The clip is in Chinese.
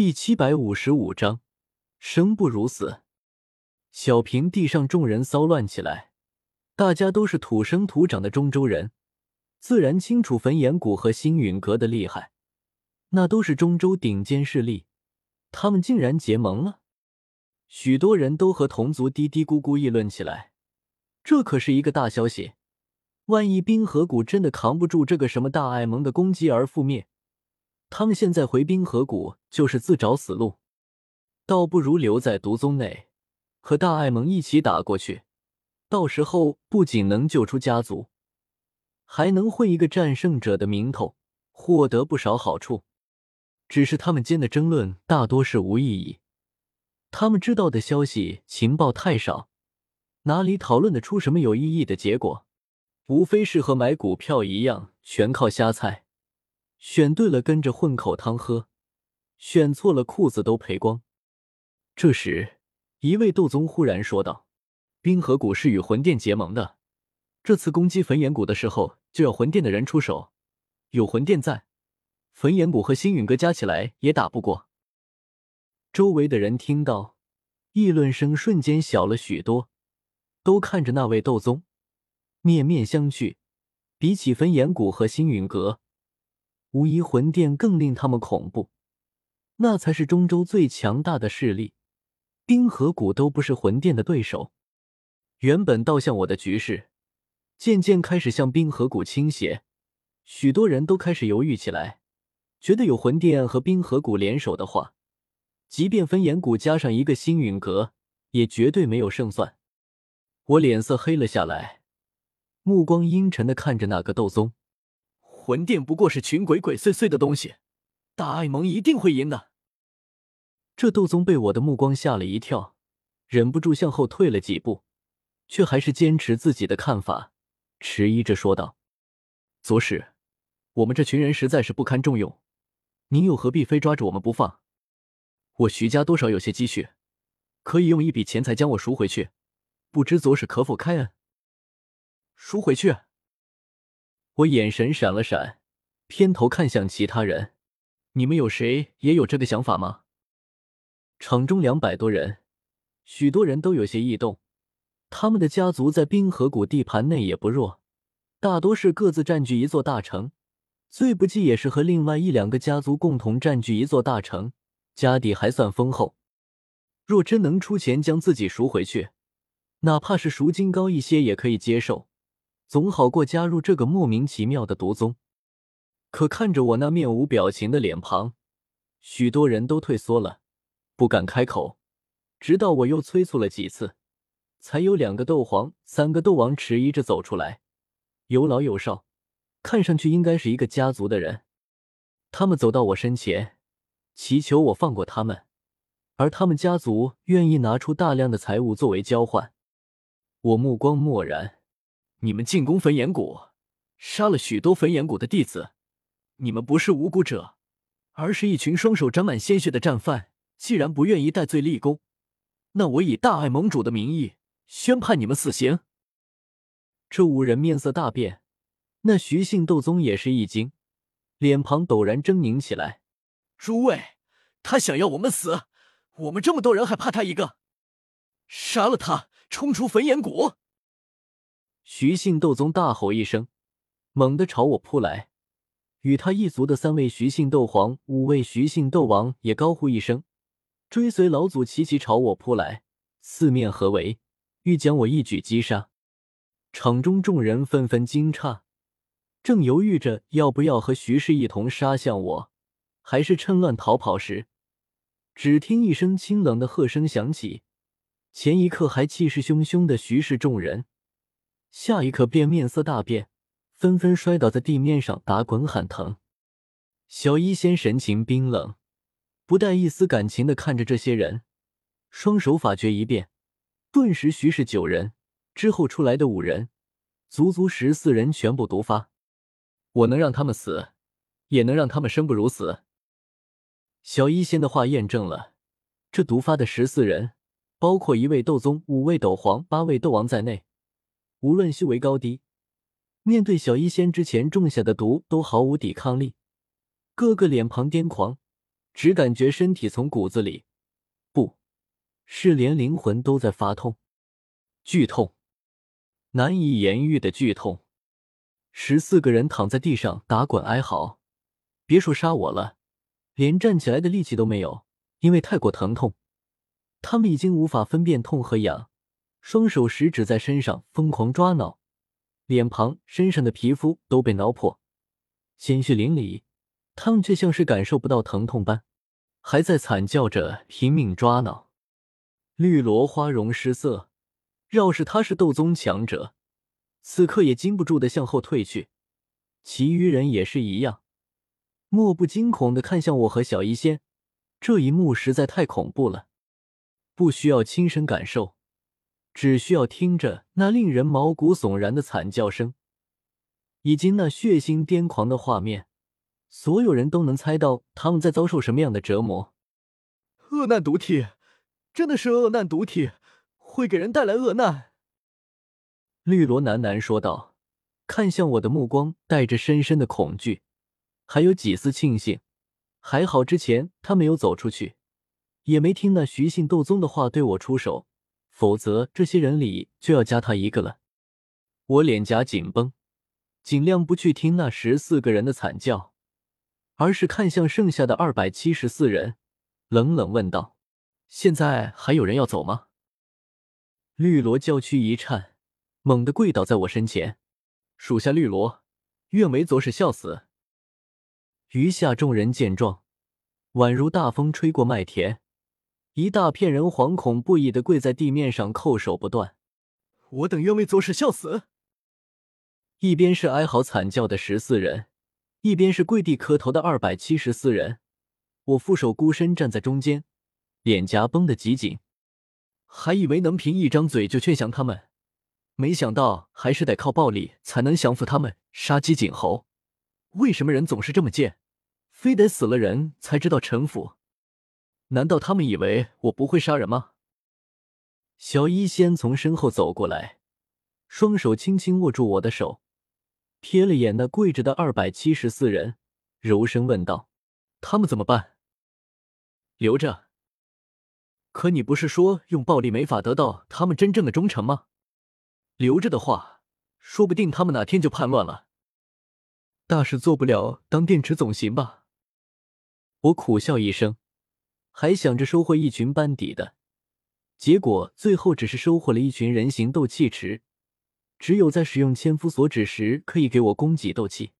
第七百五十五章，生不如死。小平地上众人骚乱起来，大家都是土生土长的中州人，自然清楚焚炎谷和星陨阁的厉害，那都是中州顶尖势力，他们竟然结盟了。许多人都和同族嘀嘀咕咕议论起来，这可是一个大消息。万一冰河谷真的扛不住这个什么大爱盟的攻击而覆灭，他们现在回冰河谷就是自找死路，倒不如留在毒宗内，和大爱盟一起打过去。到时候不仅能救出家族，还能混一个战胜者的名头，获得不少好处。只是他们间的争论大多是无意义。他们知道的消息情报太少，哪里讨论得出什么有意义的结果？无非是和买股票一样，全靠瞎猜。选对了跟着混口汤喝，选错了裤子都赔光。这时，一位斗宗忽然说道：“冰河谷是与魂殿结盟的，这次攻击焚炎谷的时候，就要魂殿的人出手。有魂殿在，焚炎谷和星陨阁加起来也打不过。”周围的人听到，议论声瞬间小了许多，都看着那位斗宗，面面相觑。比起焚炎谷和星陨阁，无疑魂殿更令他们恐怖。那才是中州最强大的势力，冰河谷都不是魂殿的对手。原本倒向我的局势，渐渐开始向冰河谷倾斜，许多人都开始犹豫起来，觉得有魂殿和冰河谷联手的话。即便分岩谷加上一个星陨阁，也绝对没有胜算。我脸色黑了下来，目光阴沉的看着那个斗宗。魂殿不过是群鬼鬼祟祟的东西，大爱盟一定会赢的。这斗宗被我的目光吓了一跳，忍不住向后退了几步，却还是坚持自己的看法，迟疑着说道：“左使，我们这群人实在是不堪重用，您又何必非抓着我们不放？”我徐家多少有些积蓄，可以用一笔钱财将我赎回去，不知左使可否开恩？赎回去？我眼神闪了闪，偏头看向其他人：“你们有谁也有这个想法吗？”场中两百多人，许多人都有些异动。他们的家族在冰河谷地盘内也不弱，大多是各自占据一座大城，最不济也是和另外一两个家族共同占据一座大城。家底还算丰厚，若真能出钱将自己赎回去，哪怕是赎金高一些也可以接受，总好过加入这个莫名其妙的毒宗。可看着我那面无表情的脸庞，许多人都退缩了，不敢开口。直到我又催促了几次，才有两个斗皇、三个斗王迟疑着走出来，有老有少，看上去应该是一个家族的人。他们走到我身前。祈求我放过他们，而他们家族愿意拿出大量的财物作为交换。我目光漠然，你们进攻焚炎谷，杀了许多焚炎谷的弟子，你们不是无辜者，而是一群双手沾满鲜血的战犯。既然不愿意戴罪立功，那我以大爱盟主的名义宣判你们死刑。这五人面色大变，那徐姓斗宗也是一惊，脸庞陡然狰狞起来。诸位，他想要我们死，我们这么多人还怕他一个？杀了他，冲出焚炎谷！徐姓斗宗大吼一声，猛地朝我扑来。与他一族的三位徐姓斗皇、五位徐姓斗王也高呼一声，追随老祖齐齐朝我扑来，四面合围，欲将我一举击杀。场中众人纷纷惊诧，正犹豫着要不要和徐氏一同杀向我。还是趁乱逃跑时，只听一声清冷的喝声响起。前一刻还气势汹汹的徐氏众人，下一刻便面色大变，纷纷摔倒在地面上打滚喊疼。小医仙神情冰冷，不带一丝感情的看着这些人，双手法诀一变，顿时徐氏九人之后出来的五人，足足十四人全部毒发。我能让他们死，也能让他们生不如死。小医仙的话验证了，这毒发的十四人，包括一位斗宗、五位斗皇、八位斗王在内，无论修为高低，面对小医仙之前种下的毒，都毫无抵抗力，个个脸庞癫狂，只感觉身体从骨子里，不是连灵魂都在发痛，剧痛，难以言喻的剧痛。十四个人躺在地上打滚哀嚎，别说杀我了，连站起来的力气都没有，因为太过疼痛。他们已经无法分辨痛和痒，双手食指在身上疯狂抓挠，脸庞、身上的皮肤都被挠破，鲜血淋漓。他们却像是感受不到疼痛般，还在惨叫着拼命抓挠。绿萝花容失色，要是他是斗宗强者，此刻也禁不住的向后退去。其余人也是一样，莫不惊恐的看向我和小医仙。这一幕实在太恐怖了。不需要亲身感受，只需要听着那令人毛骨悚然的惨叫声，以及那血腥癫狂的画面，所有人都能猜到他们在遭受什么样的折磨。恶难毒体，真的是恶难毒体，会给人带来恶难。绿萝喃喃说道，看向我的目光带着深深的恐惧，还有几丝庆幸。还好之前他没有走出去。也没听那徐姓斗宗的话对我出手，否则这些人里就要加他一个了。我脸颊紧绷，尽量不去听那十四个人的惨叫，而是看向剩下的二百七十四人，冷冷问道：“现在还有人要走吗？”绿萝娇躯一颤，猛地跪倒在我身前：“属下绿萝，愿为左使笑死。”余下众人见状，宛如大风吹过麦田。一大片人惶恐不已的跪在地面上，叩首不断。我等愿为左使效死。一边是哀嚎惨叫的十四人，一边是跪地磕头的二百七十四人。我负手孤身站在中间，脸颊绷得极紧。还以为能凭一张嘴就劝降他们，没想到还是得靠暴力才能降服他们。杀鸡儆猴，为什么人总是这么贱？非得死了人才知道臣服？难道他们以为我不会杀人吗？小医仙从身后走过来，双手轻轻握住我的手，瞥了眼那跪着的二百七十四人，柔声问道：“他们怎么办？留着？可你不是说用暴力没法得到他们真正的忠诚吗？留着的话，说不定他们哪天就叛乱了。大事做不了，当电池总行吧？”我苦笑一声。还想着收获一群班底的，结果最后只是收获了一群人形斗气池。只有在使用千夫所指时，可以给我供给斗气。